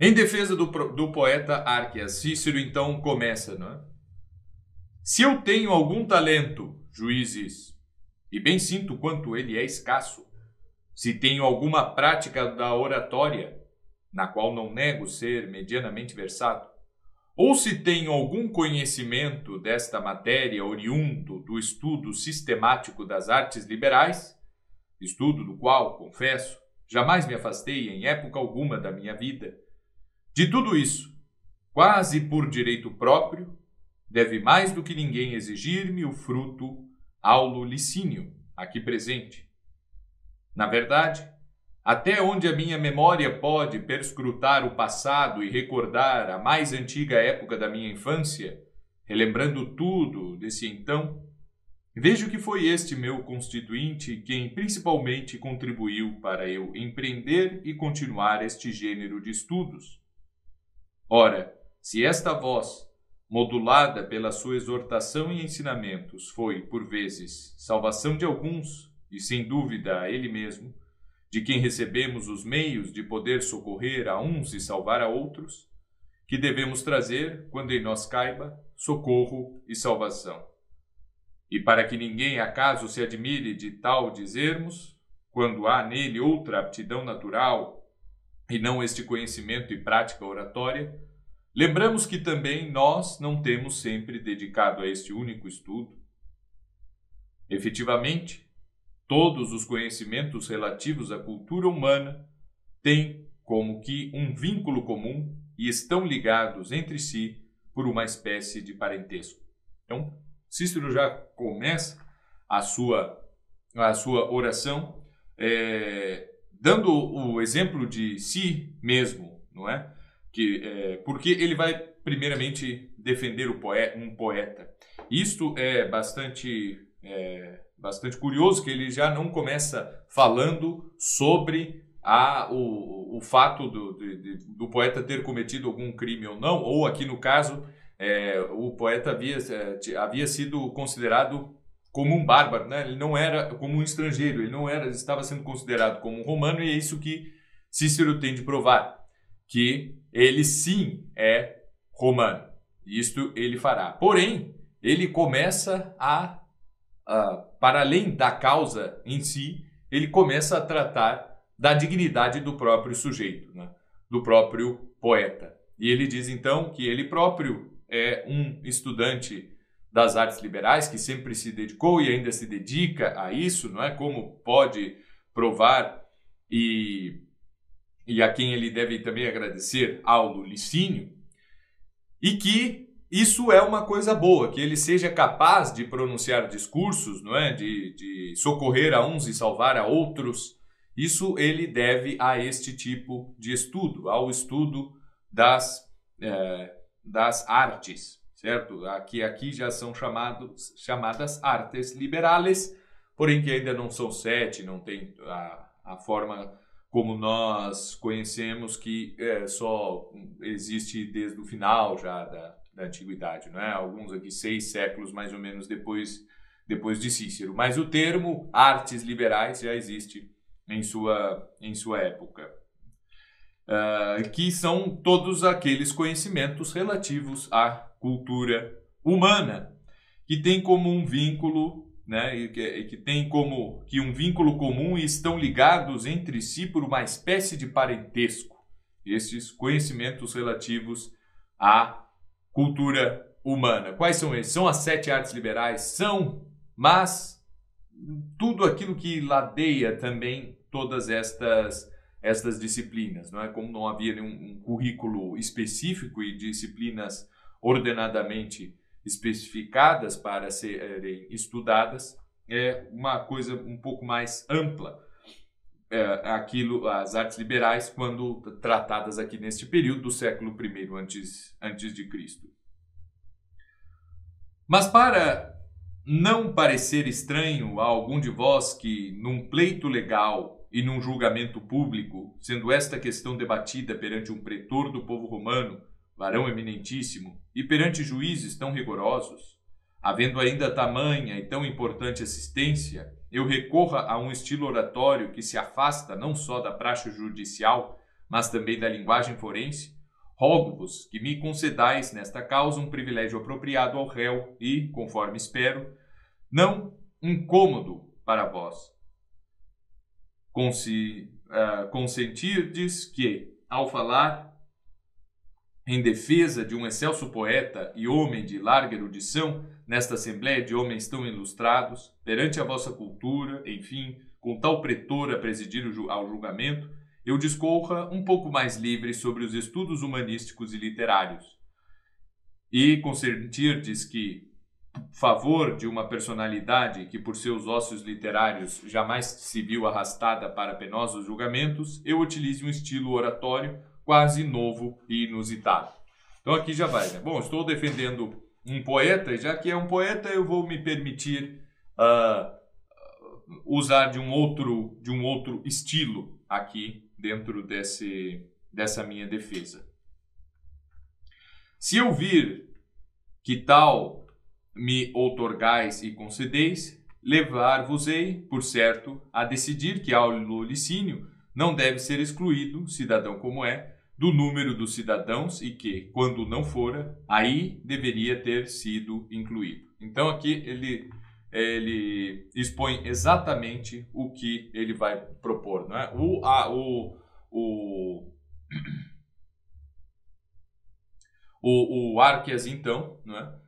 Em defesa do, do poeta Arquias, Cícero então começa, não é? Se eu tenho algum talento, juízes, e bem sinto quanto ele é escasso, se tenho alguma prática da oratória, na qual não nego ser medianamente versado, ou se tenho algum conhecimento desta matéria oriundo do estudo sistemático das artes liberais, estudo do qual, confesso, jamais me afastei em época alguma da minha vida, de tudo isso, quase por direito próprio, deve mais do que ninguém exigir-me o fruto aulo licínio, aqui presente. Na verdade, até onde a minha memória pode perscrutar o passado e recordar a mais antiga época da minha infância, relembrando tudo desse então, vejo que foi este meu constituinte quem principalmente contribuiu para eu empreender e continuar este gênero de estudos. Ora, se esta voz, modulada pela sua exortação e ensinamentos, foi, por vezes, salvação de alguns, e sem dúvida a ele mesmo, de quem recebemos os meios de poder socorrer a uns e salvar a outros, que devemos trazer, quando em nós caiba, socorro e salvação. E para que ninguém acaso se admire de tal dizermos, quando há nele outra aptidão natural e não este conhecimento e prática oratória, lembramos que também nós não temos sempre dedicado a este único estudo. Efetivamente, Todos os conhecimentos relativos à cultura humana têm como que um vínculo comum e estão ligados entre si por uma espécie de parentesco. Então, Cícero já começa a sua, a sua oração é, dando o exemplo de si mesmo, não é? Que, é, porque ele vai primeiramente defender poeta, um poeta. Isto é bastante é, bastante curioso que ele já não começa falando sobre a, o, o fato do, de, do poeta ter cometido algum crime ou não, ou aqui no caso, é, o poeta havia, é, havia sido considerado como um bárbaro, né? ele não era como um estrangeiro, ele não era, estava sendo considerado como um romano, e é isso que Cícero tem de provar, que ele sim é romano. Isto ele fará. Porém, ele começa a uh, para além da causa em si, ele começa a tratar da dignidade do próprio sujeito, né? do próprio poeta. E ele diz então que ele próprio é um estudante das artes liberais que sempre se dedicou e ainda se dedica a isso, não é? Como pode provar e e a quem ele deve também agradecer ao Licínio, e que isso é uma coisa boa, que ele seja capaz de pronunciar discursos, não é? de, de socorrer a uns e salvar a outros. Isso ele deve a este tipo de estudo, ao estudo das, é, das artes, certo? Aqui, aqui já são chamados, chamadas artes liberales, porém que ainda não são sete, não tem a, a forma como nós conhecemos que é, só existe desde o final já da, da antiguidade, não é? Alguns aqui seis séculos mais ou menos depois depois de Cícero. Mas o termo artes liberais já existe em sua em sua época, uh, que são todos aqueles conhecimentos relativos à cultura humana que tem como um vínculo né, e que, e que tem como que um vínculo comum e estão ligados entre si por uma espécie de parentesco. Esses conhecimentos relativos à cultura humana. Quais são eles? São as sete artes liberais? São, mas tudo aquilo que ladeia também todas estas estas disciplinas, não é? Como não havia nenhum um currículo específico e disciplinas ordenadamente especificadas para serem estudadas, é uma coisa um pouco mais ampla. É, aquilo, as artes liberais, quando tratadas aqui neste período do século I antes, antes de Cristo. Mas para não parecer estranho a algum de vós que, num pleito legal e num julgamento público, sendo esta questão debatida perante um pretor do povo romano, varão eminentíssimo, e perante juízes tão rigorosos, havendo ainda tamanha e tão importante assistência, eu recorra a um estilo oratório que se afasta não só da praxe judicial, mas também da linguagem forense, rogo-vos que me concedais nesta causa um privilégio apropriado ao réu e, conforme espero, não incômodo para vós. Consi, uh, consentirdes que, ao falar em defesa de um excelso poeta e homem de larga erudição, nesta assembléia de homens tão ilustrados, perante a vossa cultura, enfim, com tal pretor a presidir ao julgamento, eu discorra um pouco mais livre sobre os estudos humanísticos e literários. E consentirdes que, favor de uma personalidade que por seus ócios literários jamais se viu arrastada para penosos julgamentos, eu utilize um estilo oratório quase novo e inusitado. Então aqui já vai, né? Bom, estou defendendo um poeta, e já que é um poeta, eu vou me permitir uh, usar de um outro de um outro estilo aqui dentro desse dessa minha defesa. Se eu vir que tal me outorgais e concedeis, levar-vos-ei, por certo, a decidir que ao licínio não deve ser excluído, cidadão como é, do número dos cidadãos e que, quando não fora, aí deveria ter sido incluído. Então aqui ele ele expõe exatamente o que ele vai propor, não é? O a, o o o, o então, não é?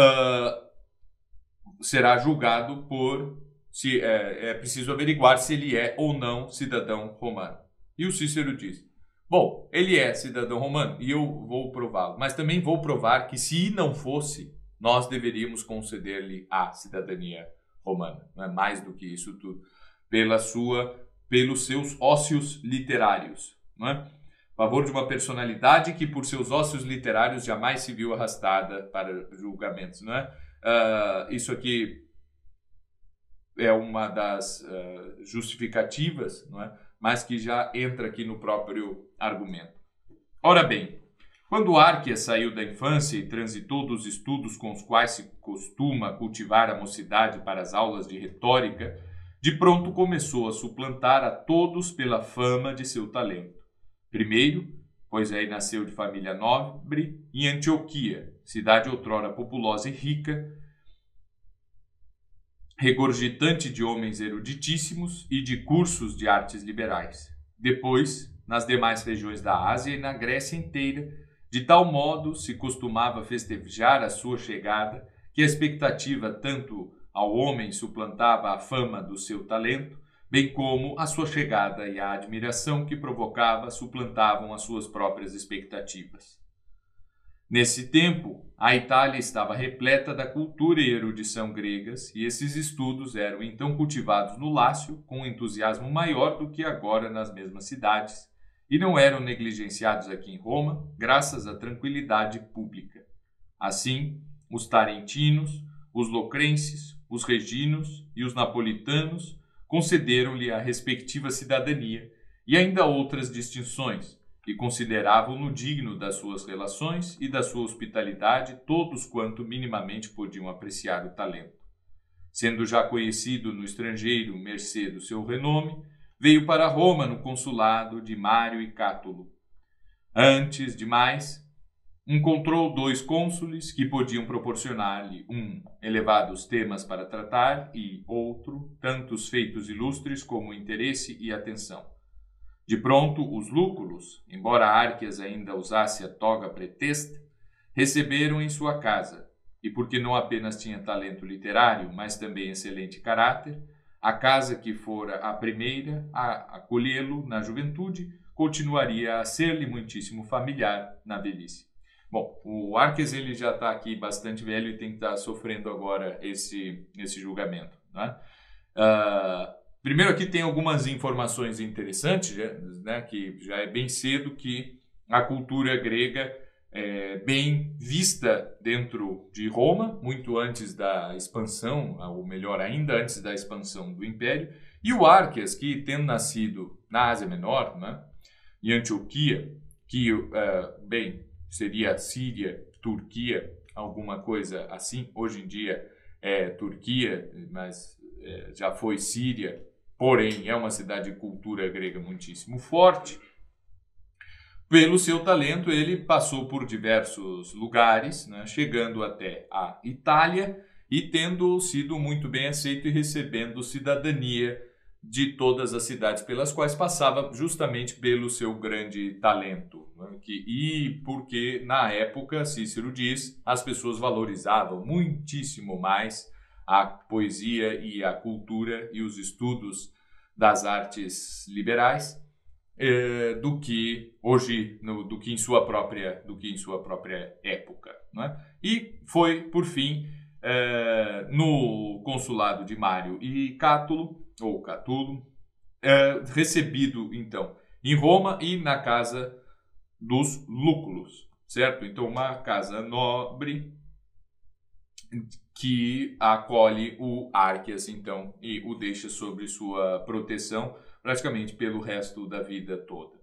Uh, será julgado por se é, é preciso averiguar se ele é ou não cidadão romano. E o Cícero diz: Bom, ele é cidadão romano e eu vou prová-lo, mas também vou provar que se não fosse, nós deveríamos conceder-lhe a cidadania romana. Não é mais do que isso tudo, pela sua, pelos seus ócios literários, não é? Favor de uma personalidade que por seus ócios literários jamais se viu arrastada para julgamentos, não é? Uh, isso aqui é uma das uh, justificativas, não é? mas que já entra aqui no próprio argumento. Ora bem, quando Arquias saiu da infância e transitou dos estudos com os quais se costuma cultivar a mocidade para as aulas de retórica, de pronto começou a suplantar a todos pela fama de seu talento. Primeiro, pois aí nasceu de família nobre, em Antioquia, cidade outrora populosa e rica, regurgitante de homens eruditíssimos e de cursos de artes liberais. Depois, nas demais regiões da Ásia e na Grécia inteira, de tal modo se costumava festejar a sua chegada que a expectativa tanto ao homem suplantava a fama do seu talento, bem como a sua chegada e a admiração que provocava suplantavam as suas próprias expectativas. Nesse tempo, a Itália estava repleta da cultura e erudição gregas, e esses estudos eram então cultivados no Lácio com um entusiasmo maior do que agora nas mesmas cidades, e não eram negligenciados aqui em Roma, graças à tranquilidade pública. Assim, os tarentinos, os locrenses, os reginos e os napolitanos concederam-lhe a respectiva cidadania e ainda outras distinções, e consideravam-no digno das suas relações e da sua hospitalidade todos quanto minimamente podiam apreciar o talento. Sendo já conhecido no estrangeiro mercê do seu renome, veio para Roma no consulado de Mário e Cátulo. Antes de mais, encontrou dois cônsules que podiam proporcionar-lhe um elevados temas para tratar e outro tantos feitos ilustres como interesse e atenção. De pronto, os lúculos, embora Arquias ainda usasse a toga pretexta, receberam em sua casa, e porque não apenas tinha talento literário, mas também excelente caráter, a casa que fora a primeira a acolhê-lo na juventude continuaria a ser-lhe muitíssimo familiar na velhice. Bom, o Arques ele já está aqui bastante velho e tem que estar tá sofrendo agora esse, esse julgamento. Né? Uh, Primeiro aqui tem algumas informações interessantes, né, que já é bem cedo que a cultura grega é bem vista dentro de Roma, muito antes da expansão, ou melhor ainda, antes da expansão do Império, e o Arquias, que tendo nascido na Ásia Menor, né, em Antioquia, que, uh, bem, seria Síria, Turquia, alguma coisa assim, hoje em dia é Turquia, mas é, já foi Síria, porém é uma cidade de cultura grega muitíssimo forte. Pelo seu talento, ele passou por diversos lugares, né, chegando até a Itália e tendo sido muito bem aceito e recebendo cidadania de todas as cidades pelas quais passava, justamente pelo seu grande talento. Né, que, e porque, na época, Cícero diz, as pessoas valorizavam muitíssimo mais a poesia e a cultura e os estudos das artes liberais eh, do que hoje do que em sua própria do que em sua própria época né? e foi por fim eh, no consulado de Mário e Cátulo ou Catulo eh, recebido então em Roma e na casa dos Lúculos certo então uma casa nobre que acolhe o Arquias, então, e o deixa sob sua proteção praticamente pelo resto da vida toda.